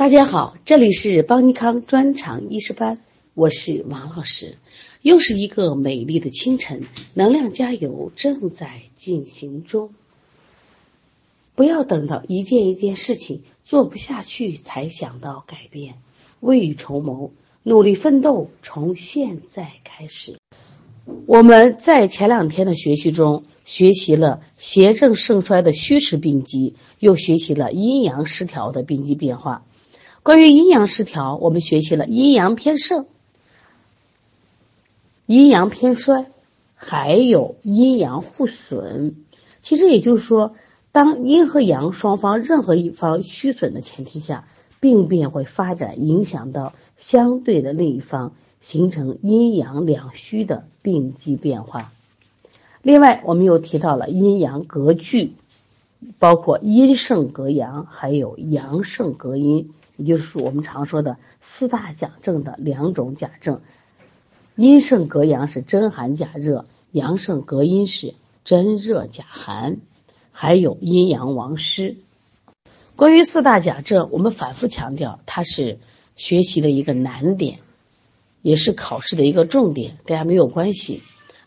大家好，这里是邦尼康专场医师班，我是王老师。又是一个美丽的清晨，能量加油正在进行中。不要等到一件一件事情做不下去才想到改变，未雨绸缪，努力奋斗，从现在开始。我们在前两天的学习中学习了邪正盛衰的虚实病机，又学习了阴阳失调的病机变化。关于阴阳失调，我们学习了阴阳偏盛、阴阳偏衰，还有阴阳互损。其实也就是说，当阴和阳双方任何一方虚损的前提下，病变会发展影响到相对的另一方，形成阴阳两虚的病机变化。另外，我们又提到了阴阳隔拒，包括阴盛隔阳，还有阳盛隔阴。也就是我们常说的四大假证的两种假证，阴盛隔阳是真寒假热，阳盛隔阴是真热假寒，还有阴阳亡失。关于四大假证，我们反复强调，它是学习的一个难点，也是考试的一个重点，大家没有关系。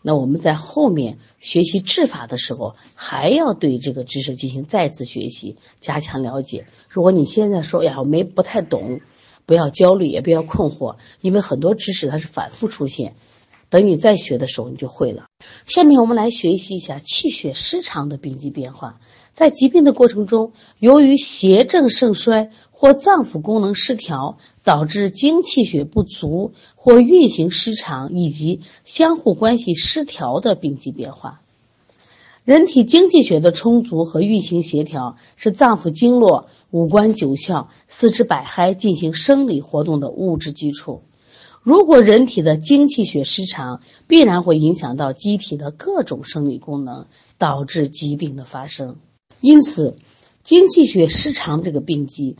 那我们在后面学习治法的时候，还要对这个知识进行再次学习，加强了解。如果你现在说呀，我没不太懂，不要焦虑，也不要困惑，因为很多知识它是反复出现，等你再学的时候，你就会了。下面我们来学习一下气血失常的病机变化。在疾病的过程中，由于邪正盛衰或脏腑功能失调，导致精气血不足或运行失常以及相互关系失调的病机变化。人体精气血的充足和运行协调，是脏腑经络、五官九窍、四肢百骸进行生理活动的物质基础。如果人体的精气血失常，必然会影响到机体的各种生理功能，导致疾病的发生。因此，精气血失常这个病机，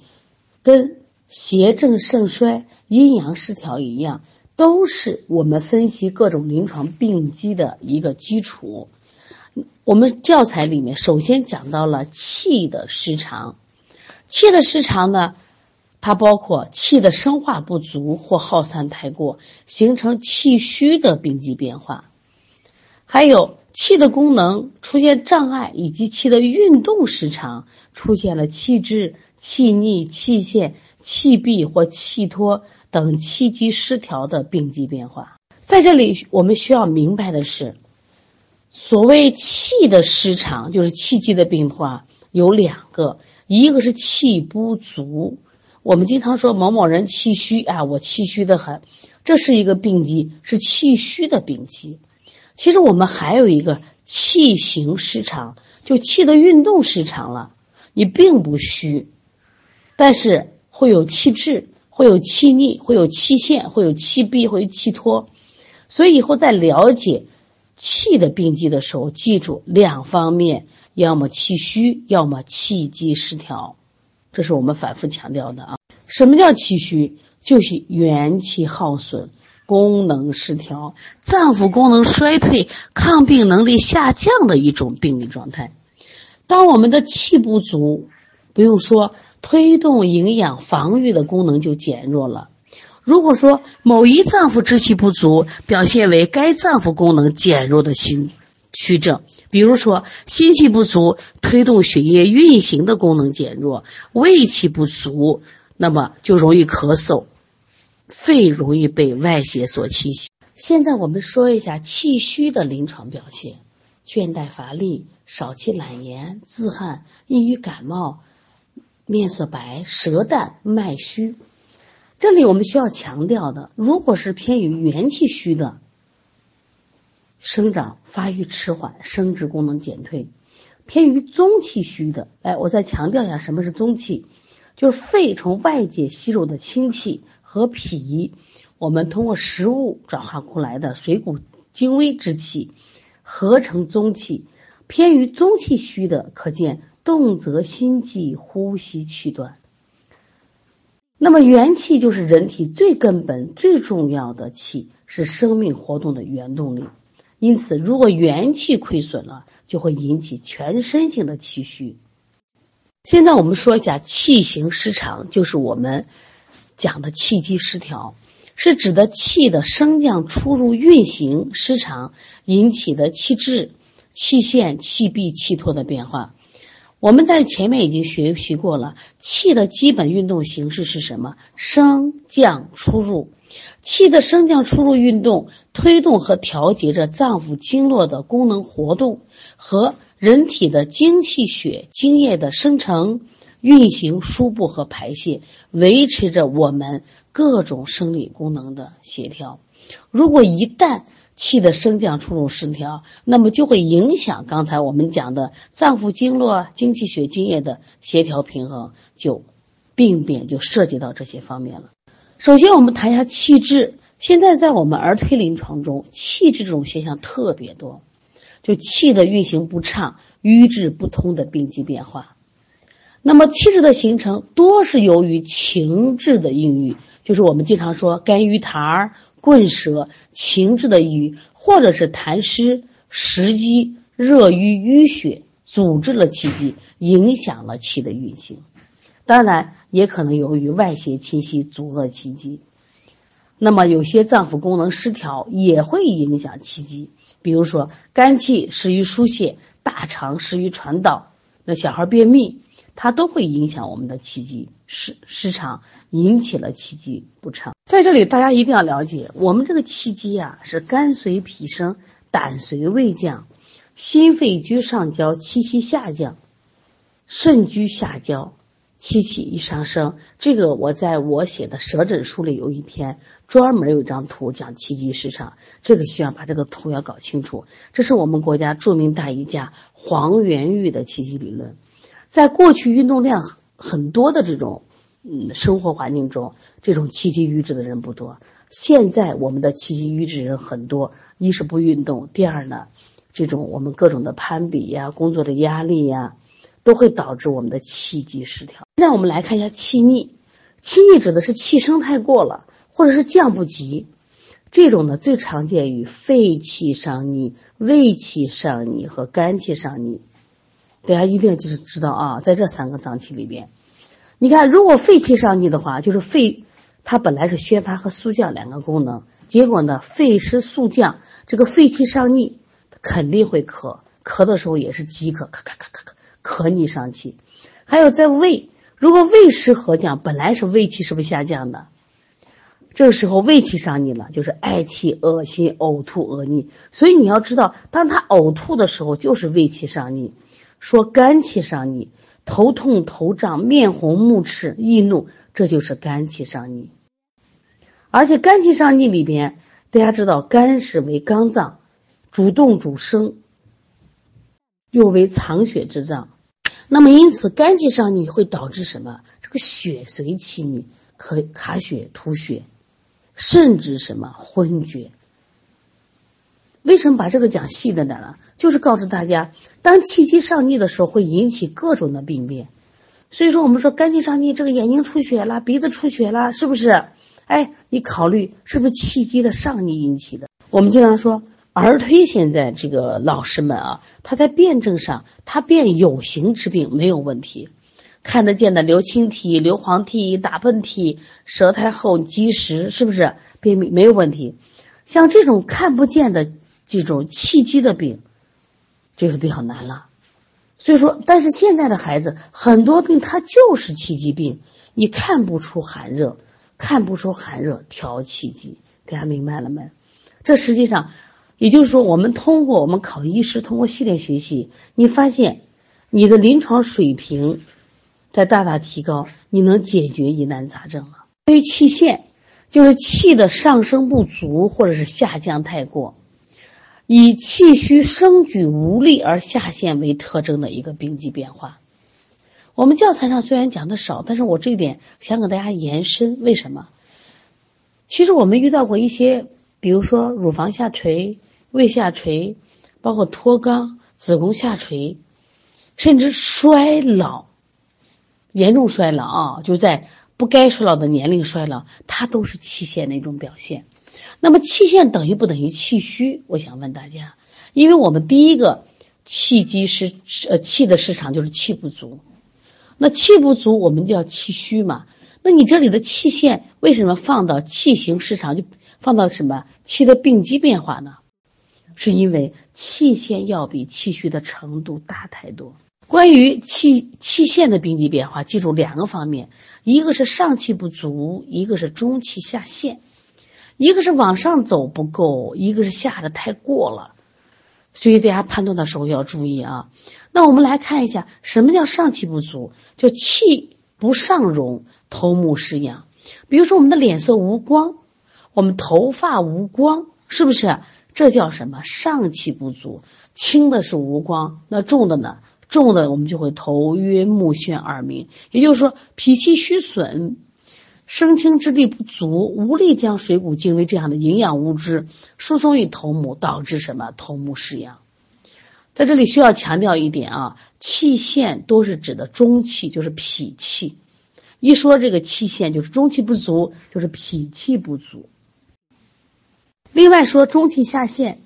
跟邪正盛衰、阴阳失调一样，都是我们分析各种临床病机的一个基础。我们教材里面首先讲到了气的失常，气的失常呢，它包括气的生化不足或耗散太过，形成气虚的病机变化，还有。气的功能出现障碍，以及气的运动失常，出现了气滞、气逆、气陷、气闭或气脱等气机失调的病机变化。在这里，我们需要明白的是，所谓气的失常，就是气机的变化有两个，一个是气不足。我们经常说某某人气虚啊，我气虚的很，这是一个病机，是气虚的病机。其实我们还有一个气行失常，就气的运动失常了。你并不虚，但是会有气滞，会有气逆，会有气陷，会有气闭，会有气脱。所以以后在了解气的病机的时候，记住两方面：要么气虚，要么气机失调。这是我们反复强调的啊。什么叫气虚？就是元气耗损。功能失调、脏腑功能衰退、抗病能力下降的一种病理状态。当我们的气不足，不用说，推动营养防御的功能就减弱了。如果说某一脏腑之气不足，表现为该脏腑功能减弱的心虚症，比如说心气不足，推动血液运行的功能减弱；胃气不足，那么就容易咳嗽。肺容易被外邪所侵袭。现在我们说一下气虚的临床表现：倦怠乏力、少气懒言、自汗、易于感冒、面色白、舌淡、脉虚。这里我们需要强调的，如果是偏于元气虚的，生长发育迟缓，生殖功能减退；偏于中气虚的，哎，我再强调一下，什么是中气？就是肺从外界吸入的清气。和脾，我们通过食物转化过来的水谷精微之气，合成中气。偏于中气虚的，可见动则心悸，呼吸气短。那么元气就是人体最根本、最重要的气，是生命活动的原动力。因此，如果元气亏损了，就会引起全身性的气虚。现在我们说一下气行失常，就是我们讲的气机失调，是指的气的升降出入运行失常引起的气滞、气陷、气闭、气脱的变化。我们在前面已经学习过了，气的基本运动形式是什么？升降出入。气的升降出入运动，推动和调节着脏腑经络的功能活动和。人体的精气血、精液的生成、运行、输布和排泄，维持着我们各种生理功能的协调。如果一旦气的升降出入失调，那么就会影响刚才我们讲的脏腑经络、精气血、津液的协调平衡，就病变就涉及到这些方面了。首先，我们谈一下气滞。现在在我们儿推临床中，气滞这种现象特别多。就气的运行不畅、瘀滞不通的病机变化，那么气滞的形成多是由于情志的应郁，就是我们经常说肝郁痰儿、棍舌、情志的瘀，或者是痰湿、食积、热瘀、淤血，阻滞了气机，影响了气的运行。当然，也可能由于外邪侵袭，阻遏气机。那么，有些脏腑功能失调也会影响气机。比如说，肝气失于疏泄，大肠失于传导，那小孩便秘，它都会影响我们的气机失失常，引起了气机不畅。在这里，大家一定要了解，我们这个气机呀，是肝随脾升，胆随胃降，心肺居上焦，气息下降，肾居下焦。气气一上升，这个我在我写的舌诊书里有一篇专门有一张图讲气机失常，这个需要把这个图要搞清楚。这是我们国家著名大医家黄元玉的气机理论。在过去运动量很多的这种嗯生活环境中，这种气机瘀滞的人不多。现在我们的气机瘀滞人很多，一是不运动，第二呢，这种我们各种的攀比呀、工作的压力呀。都会导致我们的气机失调。现在我们来看一下气逆，气逆指的是气升太过了，或者是降不及。这种呢，最常见于肺气上逆、胃气上逆和肝气上逆。大家一定就是知道啊，在这三个脏器里边，你看，如果肺气上逆的话，就是肺它本来是宣发和肃降两个功能，结果呢，肺湿肃降，这个肺气上逆，肯定会咳，咳的时候也是饥渴，咳咳咳咳咳。咳逆上气，还有在胃，如果胃湿和降，本来是胃气是不是下降的？这个时候胃气上逆了，就是嗳气、恶心、呕吐、恶逆。所以你要知道，当他呕吐的时候，就是胃气上逆；说肝气上逆，头痛、头胀、面红、目赤、易怒，这就是肝气上逆。而且肝气上逆里边，大家知道，肝是为肝脏，主动主生，又为藏血之脏。那么，因此肝气上逆会导致什么？这个血随气逆，可卡血、吐血，甚至什么昏厥。为什么把这个讲细的呢？就是告诉大家，当气机上逆的时候，会引起各种的病变。所以说，我们说肝气上逆，这个眼睛出血了，鼻子出血了，是不是？哎，你考虑是不是气机的上逆引起的？我们经常说，儿推现在这个老师们啊。他在辩证上，他辩有形之病没有问题，看得见的流清涕、流黄涕、打喷嚏、舌苔厚积食，是不是便秘没有问题？像这种看不见的这种气机的病，就是比较难了。所以说，但是现在的孩子很多病他就是气机病，你看不出寒热，看不出寒热调气机，大家明白了没？这实际上。也就是说，我们通过我们考医师，通过系列学习，你发现你的临床水平在大大提高，你能解决疑难杂症了。对于气陷，就是气的上升不足或者是下降太过，以气虚升举无力而下陷为特征的一个病机变化。我们教材上虽然讲的少，但是我这一点想给大家延伸。为什么？其实我们遇到过一些。比如说乳房下垂、胃下垂，包括脱肛、子宫下垂，甚至衰老，严重衰老啊，就在不该衰老的年龄衰老，它都是气陷的一种表现。那么气陷等于不等于气虚？我想问大家，因为我们第一个气机是呃气的失常就是气不足。那气不足，我们叫气虚嘛。那你这里的气陷为什么放到气行失常，就放到什么气的病机变化呢？是因为气陷要比气虚的程度大太多。关于气气陷的病机变化，记住两个方面，一个是上气不足，一个是中气下陷，一个是往上走不够，一个是下的太过了。所以大家判断的时候要注意啊。那我们来看一下，什么叫上气不足？就气不上荣，头目失养。比如说我们的脸色无光，我们头发无光，是不是？这叫什么？上气不足。轻的是无光，那重的呢？重的我们就会头晕目眩耳鸣。也就是说，脾气虚损，生清之力不足，无力将水谷精微这样的营养物质输送于头目，导致什么？头目失养。在这里需要强调一点啊，气陷都是指的中气，就是脾气。一说这个气陷，就是中气不足，就是脾气不足。另外说中气下陷，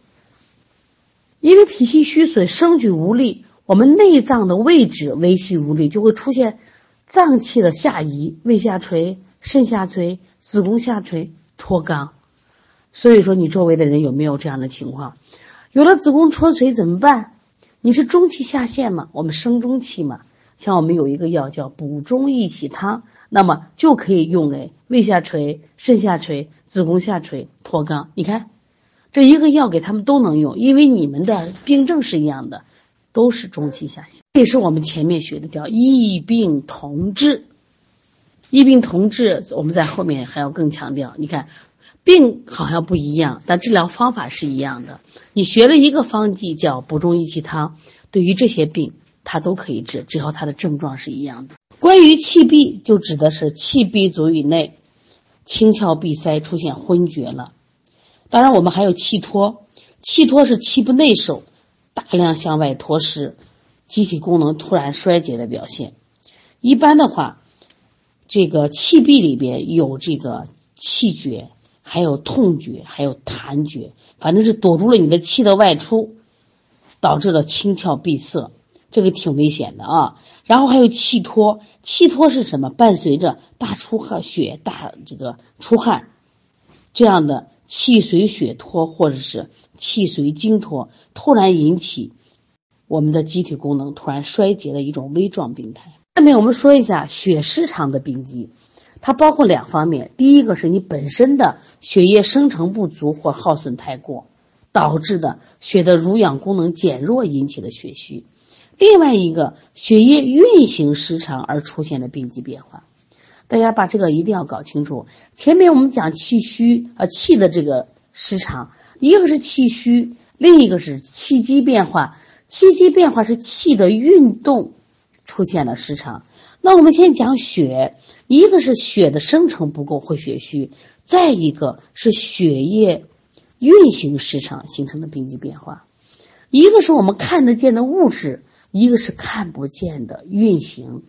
因为脾气虚损，生举无力，我们内脏的位置微细无力，就会出现脏器的下移，胃下垂、肾下垂、子宫下垂、脱肛。所以说，你周围的人有没有这样的情况？有了子宫脱垂怎么办？你是中气下陷嘛？我们生中气嘛？像我们有一个药叫补中益气汤，那么就可以用给胃下垂、肾下垂、子宫下垂、脱肛。你看，这一个药给他们都能用，因为你们的病症是一样的，都是中气下陷。这也是我们前面学的叫异病同治，异病同治，我们在后面还要更强调。你看。病好像不一样，但治疗方法是一样的。你学了一个方剂叫补中益气汤，对于这些病它都可以治，只要它的症状是一样的。关于气闭，就指的是气闭足以内，清窍闭塞，出现昏厥了。当然，我们还有气脱，气脱是气不内守，大量向外脱失，机体功能突然衰竭的表现。一般的话，这个气闭里边有这个气绝。还有痛觉，还有痰觉，反正是堵住了你的气的外出，导致了清窍闭塞，这个挺危险的啊。然后还有气脱，气脱是什么？伴随着大出汗、血大这个出汗，这样的气随血脱或者是气随精脱，突然引起我们的机体功能突然衰竭的一种微状病态。下面我们说一下血失常的病机。它包括两方面，第一个是你本身的血液生成不足或耗损太过，导致的血的濡养功能减弱引起的血虚；另外一个血液运行失常而出现的病机变化。大家把这个一定要搞清楚。前面我们讲气虚啊，气的这个失常，一个是气虚，另一个是气机变化。气机变化是气的运动出现了失常。那我们先讲血，一个是血的生成不够会血虚，再一个是血液运行失常形成的病机变化。一个是我们看得见的物质，一个是看不见的运行。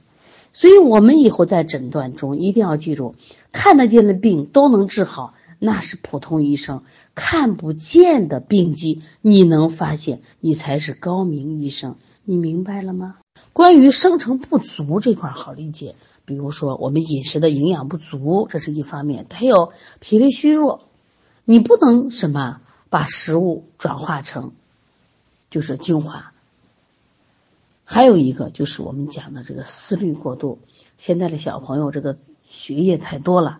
所以我们以后在诊断中一定要记住，看得见的病都能治好，那是普通医生；看不见的病机，你能发现，你才是高明医生。你明白了吗？关于生成不足这块好理解，比如说我们饮食的营养不足，这是一方面；还有脾胃虚弱，你不能什么把食物转化成就是精华。还有一个就是我们讲的这个思虑过度，现在的小朋友这个学业太多了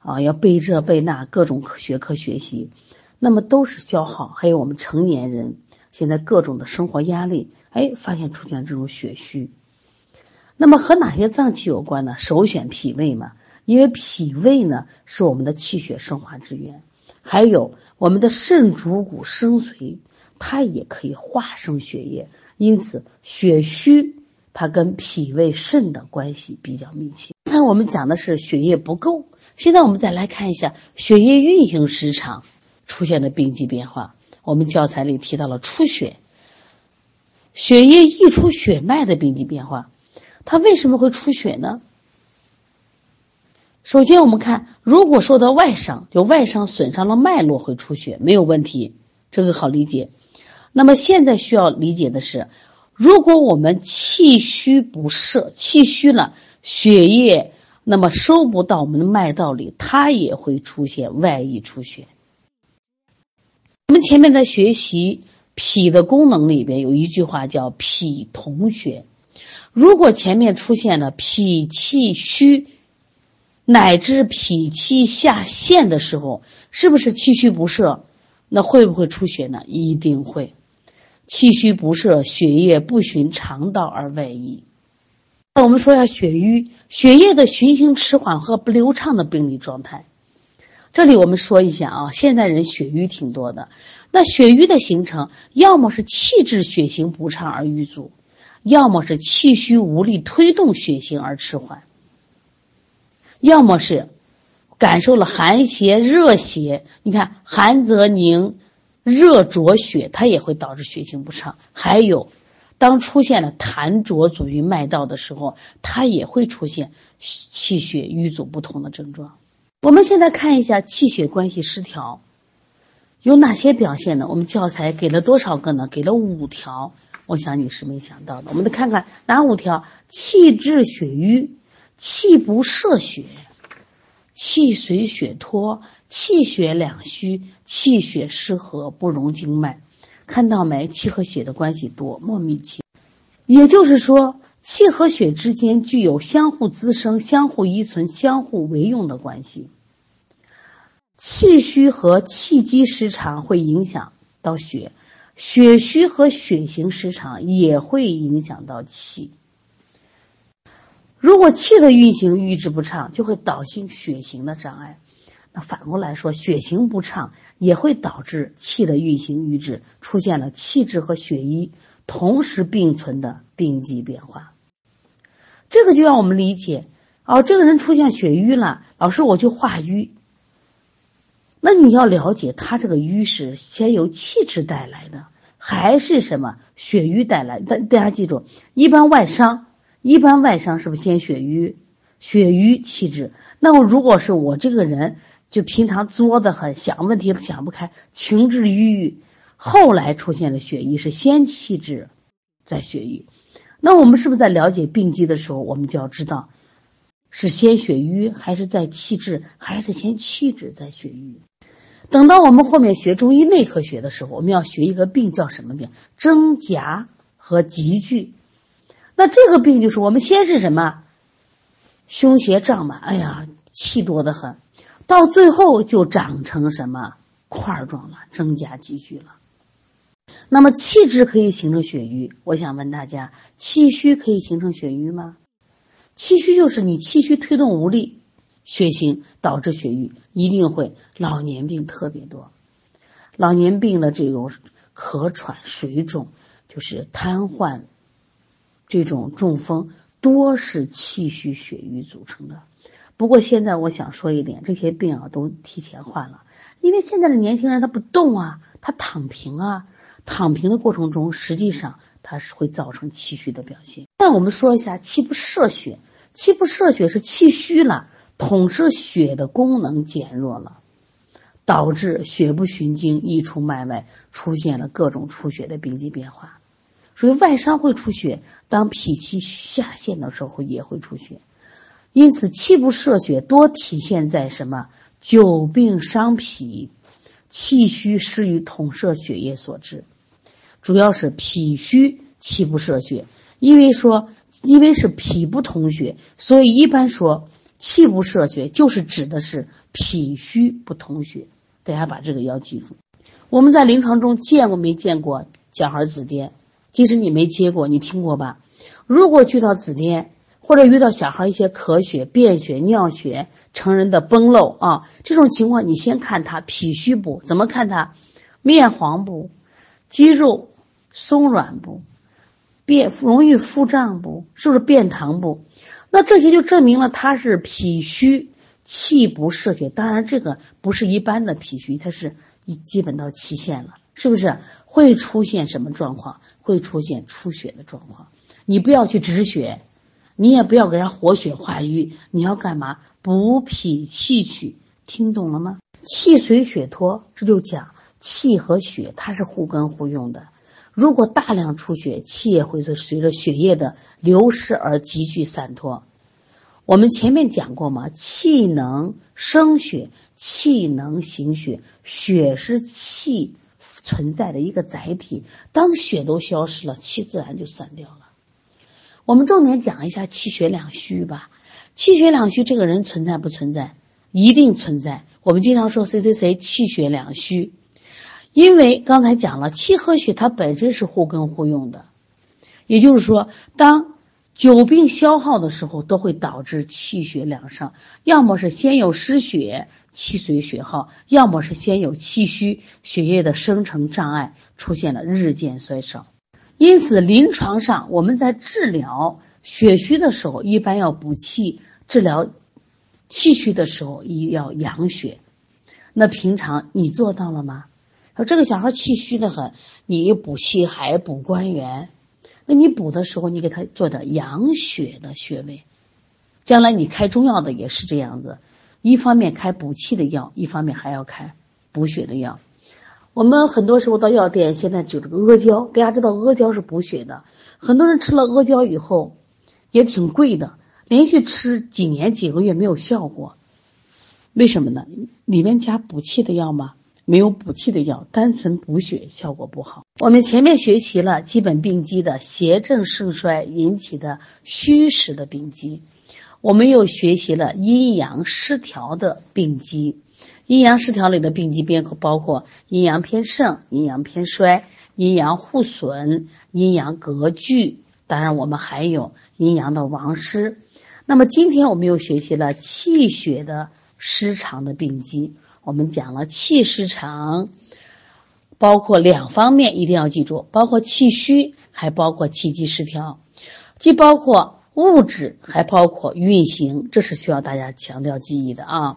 啊，要背这背那各种学科学习，那么都是消耗。还有我们成年人。现在各种的生活压力，哎，发现出现了这种血虚。那么和哪些脏器有关呢？首选脾胃嘛，因为脾胃呢是我们的气血生化之源。还有我们的肾主骨生髓，它也可以化生血液。因此，血虚它跟脾胃肾的关系比较密切。刚才我们讲的是血液不够，现在我们再来看一下血液运行失常出现的病机变化。我们教材里提到了出血，血液溢出血脉的病机变化，它为什么会出血呢？首先，我们看，如果受到外伤，就外伤损伤了脉络会出血，没有问题，这个好理解。那么现在需要理解的是，如果我们气虚不摄，气虚了，血液那么收不到我们的脉道里，它也会出现外溢出血。我们前面在学习脾的功能里边有一句话叫“脾同血”，如果前面出现了脾气虚，乃至脾气下陷的时候，是不是气虚不摄？那会不会出血呢？一定会。气虚不摄，血液不循肠道而外溢。那我们说一下血瘀，血液的循行迟缓和不流畅的病理状态。这里我们说一下啊，现在人血瘀挺多的。那血瘀的形成，要么是气滞血行不畅而瘀阻，要么是气虚无力推动血行而迟缓，要么是感受了寒邪热邪。你看，寒则凝。热浊血，它也会导致血行不畅。还有，当出现了痰浊阻于脉道的时候，它也会出现气血瘀阻不同的症状。我们现在看一下气血关系失调有哪些表现呢？我们教材给了多少个呢？给了五条。我想你是没想到的。我们再看看哪五条：气滞血瘀，气不摄血，气随血脱。气血两虚，气血失和，不容经脉，看到没？气和血的关系多么密切。也就是说，气和血之间具有相互滋生、相互依存、相互为用的关系。气虚和气机失常会影响到血，血虚和血行失常也会影响到气。如果气的运行瘀滞不畅，就会导致血行的障碍。那反过来说，血行不畅也会导致气的运行瘀滞，出现了气滞和血瘀同时并存的病机变化。这个就让我们理解，哦，这个人出现血瘀了，老师我就化瘀。那你要了解他这个瘀是先由气滞带来的，还是什么血瘀带来？大大家记住，一般外伤，一般外伤是不是先血瘀，血瘀气滞？那么如果是我这个人。就平常作的很，想问题都想不开，情志郁郁，后来出现了血瘀，是先气滞，再血瘀。那我们是不是在了解病机的时候，我们就要知道，是先血瘀，还是在气滞，还是先气滞再血瘀？等到我们后面学中医内科学的时候，我们要学一个病叫什么病？真夹和急聚。那这个病就是我们先是什么？胸胁胀满，哎呀，气多得很。到最后就长成什么块状了，增加积聚了。那么气滞可以形成血瘀，我想问大家，气虚可以形成血瘀吗？气虚就是你气虚推动无力，血行导致血瘀，一定会。老年病特别多，老年病的这种咳喘、水肿，就是瘫痪，这种中风，多是气虚血瘀组成的。不过现在我想说一点，这些病啊都提前患了，因为现在的年轻人他不动啊，他躺平啊，躺平的过程中，实际上它是会造成气虚的表现。那我们说一下气不摄血，气不摄血是气虚了，统摄血的功能减弱了，导致血不循经溢出脉外，出现了各种出血的病机变化。所以外伤会出血，当脾气下陷的时候也会出血。因此，气不摄血多体现在什么？久病伤脾，气虚失于统摄血液所致。主要是脾虚气不摄血，因为说，因为是脾不统血，所以一般说气不摄血就是指的是脾虚不统血。大家把这个要记住。我们在临床中见过没见过小孩紫癜？即使你没接过，你听过吧？如果遇到紫癜，或者遇到小孩一些咳血、便血、尿血，成人的崩漏啊，这种情况你先看他脾虚不？怎么看他？面黄不？肌肉松软不？便容易腹胀不？是不是便溏不？那这些就证明了他是脾虚，气不摄血。当然，这个不是一般的脾虚，它是一基本到期限了，是不是？会出现什么状况？会出现出血的状况。你不要去止血。你也不要给他活血化瘀，你要干嘛？补脾气血，听懂了吗？气随血脱，这就讲气和血它是互根互用的。如果大量出血，气也会随着血液的流失而急剧散脱。我们前面讲过嘛，气能生血，气能行血，血是气存在的一个载体。当血都消失了，气自然就散掉了。我们重点讲一下气血两虚吧。气血两虚，这个人存在不存在？一定存在。我们经常说谁谁谁气血两虚，因为刚才讲了，气和血它本身是互根互用的。也就是说，当久病消耗的时候，都会导致气血两伤，要么是先有失血，气随血耗；要么是先有气虚，血液的生成障碍出现了日渐衰少。因此，临床上我们在治疗血虚的时候，一般要补气；治疗气虚的时候，一要养血。那平常你做到了吗？说这个小孩气虚的很，你补气海、补关元。那你补的时候，你给他做点养血的穴位，将来你开中药的也是这样子，一方面开补气的药，一方面还要开补血的药。我们很多时候到药店，现在就这个阿胶，大家知道阿胶是补血的，很多人吃了阿胶以后也挺贵的，连续吃几年几个月没有效果，为什么呢？里面加补气的药吗？没有补气的药，单纯补血效果不好。我们前面学习了基本病机的邪正盛衰引起的虚实的病机，我们又学习了阴阳失调的病机。阴阳失调里的病机便可包括阴阳偏盛、阴阳偏衰、阴阳互损、阴阳隔拒。当然，我们还有阴阳的亡失。那么今天我们又学习了气血的失常的病机。我们讲了气失常，包括两方面，一定要记住，包括气虚，还包括气机失调，既包括物质，还包括运行，这是需要大家强调记忆的啊。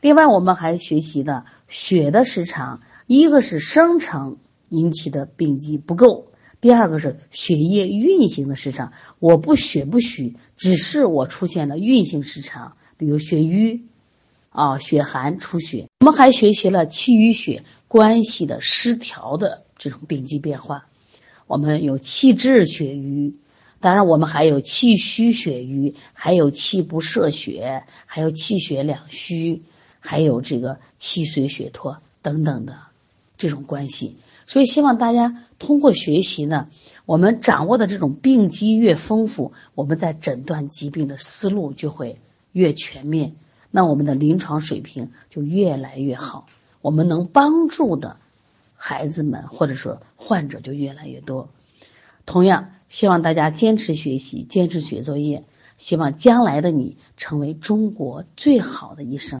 另外，我们还学习的血的失常，一个是生成引起的病机不够，第二个是血液运行的失常。我不血不虚，只是我出现了运行失常，比如血瘀。啊，血寒出血，我们还学习了气与血关系的失调的这种病机变化。我们有气滞血瘀，当然我们还有气虚血瘀，还有气不摄血，还有气血两虚，还有这个气随血脱等等的这种关系。所以希望大家通过学习呢，我们掌握的这种病机越丰富，我们在诊断疾病的思路就会越全面。那我们的临床水平就越来越好，我们能帮助的孩子们或者说患者就越来越多。同样，希望大家坚持学习，坚持写作业，希望将来的你成为中国最好的医生。